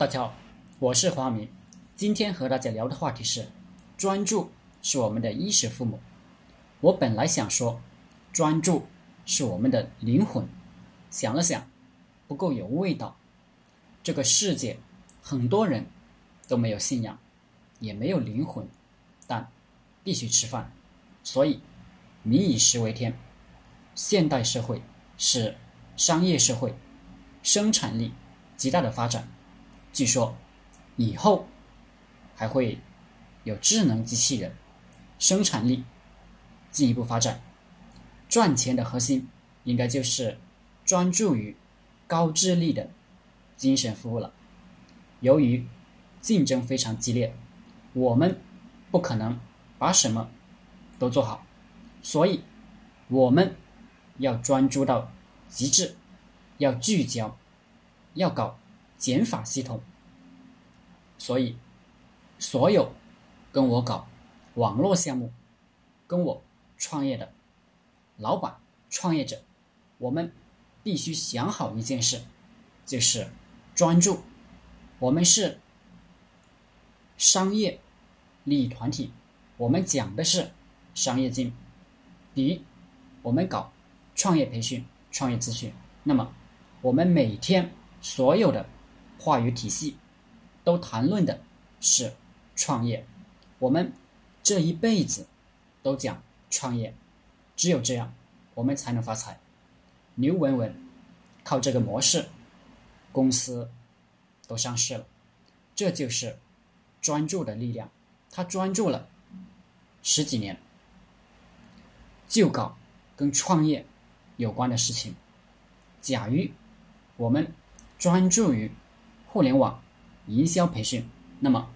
大家好，我是华明，今天和大家聊的话题是：专注是我们的衣食父母。我本来想说，专注是我们的灵魂，想了想，不够有味道。这个世界，很多人都没有信仰，也没有灵魂，但必须吃饭，所以民以食为天。现代社会是商业社会，生产力极大的发展。据说，以后还会有智能机器人，生产力进一步发展。赚钱的核心应该就是专注于高智力的精神服务了。由于竞争非常激烈，我们不可能把什么都做好，所以我们要专注到极致，要聚焦，要搞。减法系统，所以所有跟我搞网络项目、跟我创业的老板、创业者，我们必须想好一件事，就是专注。我们是商业利益团体，我们讲的是商业经。比如我们搞创业培训、创业咨询，那么我们每天所有的。话语体系都谈论的是创业，我们这一辈子都讲创业，只有这样我们才能发财。刘文文靠这个模式，公司都上市了，这就是专注的力量。他专注了十几年，就搞跟创业有关的事情。假如我们专注于。互联网营销培训，那么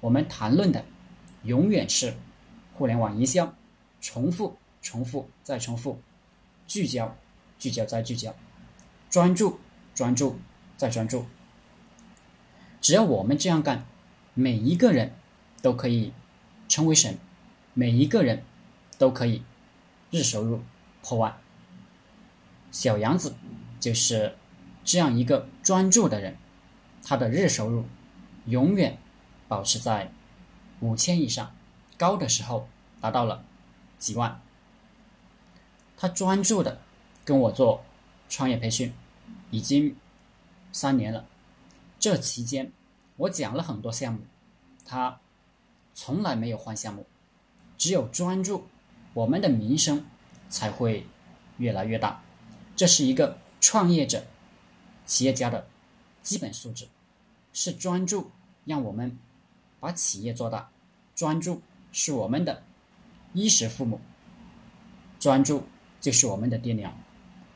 我们谈论的永远是互联网营销，重复、重复再重复，聚焦、聚焦再聚焦，专注、专注再专注。只要我们这样干，每一个人都可以成为神，每一个人都可以日收入破万。小杨子就是这样一个专注的人。他的日收入永远保持在五千以上，高的时候达到了几万。他专注的跟我做创业培训，已经三年了。这期间我讲了很多项目，他从来没有换项目，只有专注，我们的名声才会越来越大。这是一个创业者、企业家的基本素质。是专注，让我们把企业做大。专注是我们的衣食父母，专注就是我们的爹娘，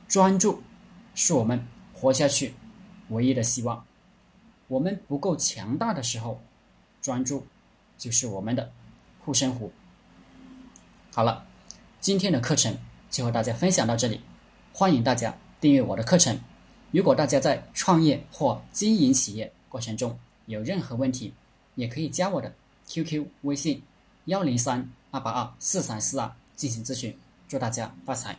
专注是我们活下去唯一的希望。我们不够强大的时候，专注就是我们的护身符。好了，今天的课程就和大家分享到这里，欢迎大家订阅我的课程。如果大家在创业或经营企业，过程中有任何问题，也可以加我的 QQ 微信幺零三二八二四三四二进行咨询。祝大家发财！